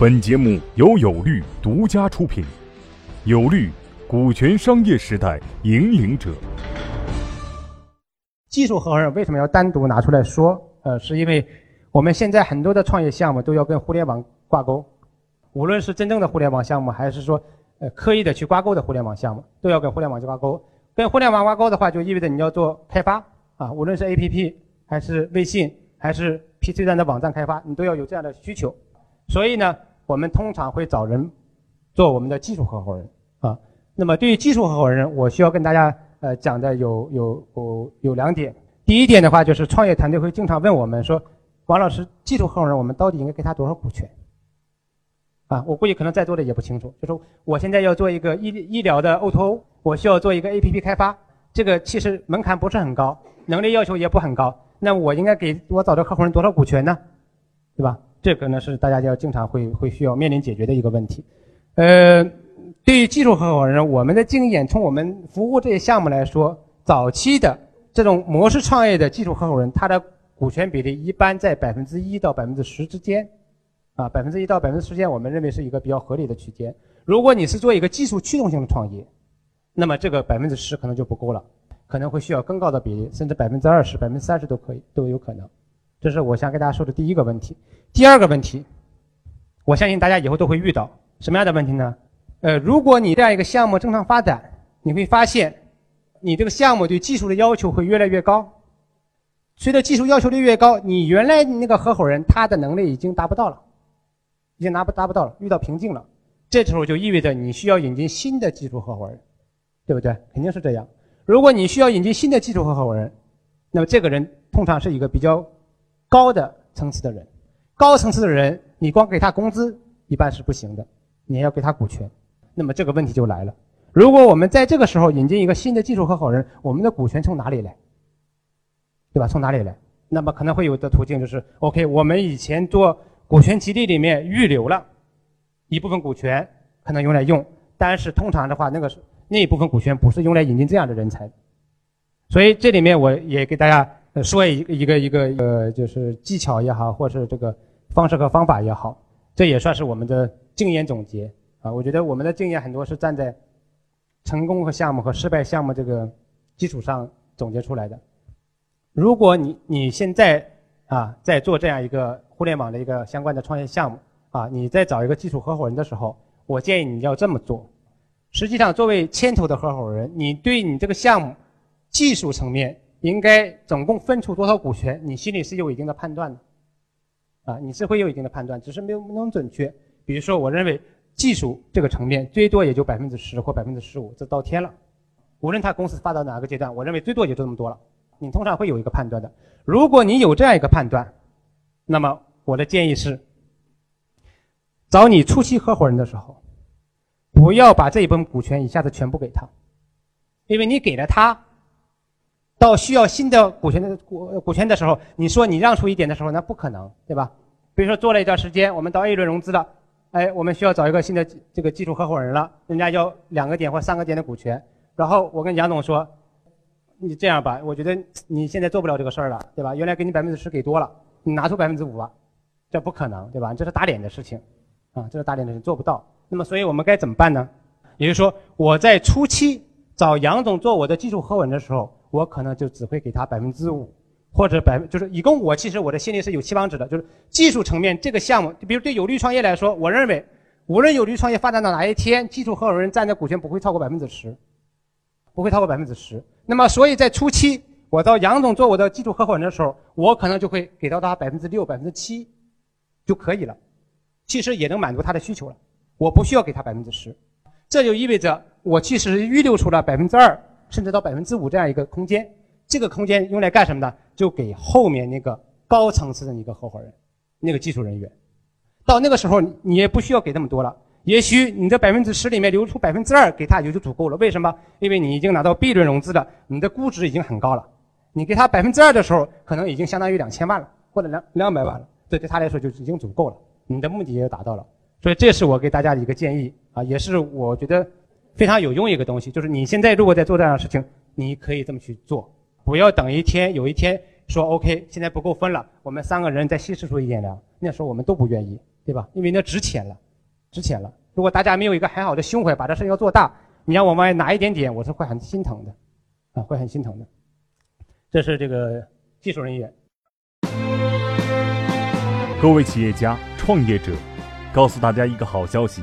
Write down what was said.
本节目由有律独家出品，有律，股权商业时代引领者。技术合伙人为什么要单独拿出来说？呃，是因为我们现在很多的创业项目都要跟互联网挂钩，无论是真正的互联网项目，还是说呃刻意的去挂钩的互联网项目，都要跟互联网去挂钩。跟互联网挂钩的话，就意味着你要做开发啊，无论是 APP 还是微信还是 PC 端的网站开发，你都要有这样的需求。所以呢，我们通常会找人做我们的技术合伙人啊。那么对于技术合伙人，我需要跟大家呃讲的有有有有两点。第一点的话，就是创业团队会经常问我们说，王老师，技术合伙人我们到底应该给他多少股权？啊，我估计可能在座的也不清楚。就是我现在要做一个医医疗的 O2O，我需要做一个 APP 开发，这个其实门槛不是很高，能力要求也不很高。那我应该给我找的合伙人多少股权呢？对吧？这个呢是大家要经常会会需要面临解决的一个问题。呃，对于技术合伙人，我们的经验从我们服务这些项目来说，早期的这种模式创业的技术合伙人，他的股权比例一般在百分之一到百分之十之间，啊，百分之一到百分之十之间，我们认为是一个比较合理的区间。如果你是做一个技术驱动性的创业，那么这个百分之十可能就不够了，可能会需要更高的比例，甚至百分之二十、百分之三十都可以都有可能。这是我想跟大家说的第一个问题。第二个问题，我相信大家以后都会遇到什么样的问题呢？呃，如果你这样一个项目正常发展，你会发现，你这个项目对技术的要求会越来越高。随着技术要求的越高，你原来那个合伙人他的能力已经达不到了，已经拿不达不到了，遇到瓶颈了。这时候就意味着你需要引进新的技术合伙人，对不对？肯定是这样。如果你需要引进新的技术合伙人，那么这个人通常是一个比较。高的层次的人，高层次的人，你光给他工资一般是不行的，你要给他股权。那么这个问题就来了：如果我们在这个时候引进一个新的技术合伙人，我们的股权从哪里来？对吧？从哪里来？那么可能会有的途径就是：OK，我们以前做股权激励里面预留了一部分股权，可能用来用，但是通常的话，那个那一部分股权不是用来引进这样的人才。所以这里面我也给大家。说一个一个一个呃，就是技巧也好，或是这个方式和方法也好，这也算是我们的经验总结啊。我觉得我们的经验很多是站在成功和项目和失败项目这个基础上总结出来的。如果你你现在啊在做这样一个互联网的一个相关的创业项目啊，你在找一个技术合伙人的时候，我建议你要这么做。实际上，作为牵头的合伙人，你对你这个项目技术层面。应该总共分出多少股权？你心里是有一定的判断的，啊，你是会有一定的判断，只是没有那么准确。比如说，我认为技术这个层面最多也就百分之十或百分之十五，这到天了。无论他公司发到哪个阶段，我认为最多也就这么多了。你通常会有一个判断的。如果你有这样一个判断，那么我的建议是，找你初期合伙人的时候，不要把这一部分股权一下子全部给他，因为你给了他。到需要新的股权的股股权的时候，你说你让出一点的时候，那不可能，对吧？比如说做了一段时间，我们到 A 轮融资了，哎，我们需要找一个新的这个技术合伙人了，人家要两个点或三个点的股权，然后我跟杨总说，你这样吧，我觉得你现在做不了这个事儿了，对吧？原来给你百分之十给多了，你拿出百分之五吧，这不可能，对吧？这是打脸的事情，啊，这是打脸的事情，做不到。那么，所以我们该怎么办呢？也就是说，我在初期找杨总做我的技术合伙人的时候。我可能就只会给他百分之五，或者百分，就是一共我其实我的心里是有期望值的，就是技术层面这个项目，比如对有利创业来说，我认为无论有利创业发展到哪一天，技术合伙人占的股权不会超过百分之十，不会超过百分之十。那么所以在初期，我到杨总做我的技术合伙人的时候，我可能就会给到他百分之六、百分之七就可以了，其实也能满足他的需求了，我不需要给他百分之十，这就意味着我其实预留出了百分之二。甚至到百分之五这样一个空间，这个空间用来干什么呢？就给后面那个高层次的一个合伙人，那个技术人员。到那个时候，你也不需要给那么多了。也许你的百分之十里面留出百分之二给他，也就足够了。为什么？因为你已经拿到 B 轮融资了，你的估值已经很高了。你给他百分之二的时候，可能已经相当于两千万了，或者两两百万了。这对他来说就已经足够了，你的目的也达到了。所以这是我给大家的一个建议啊，也是我觉得。非常有用一个东西，就是你现在如果在做这样的事情，你可以这么去做，不要等一天有一天说 OK，现在不够分了，我们三个人再稀释出一点粮，那时候我们都不愿意，对吧？因为那值钱了，值钱了。如果大家没有一个很好的胸怀，把这事要做大，你让我们拿一点点，我是会很心疼的，啊，会很心疼的。这是这个技术人员。各位企业家、创业者，告诉大家一个好消息：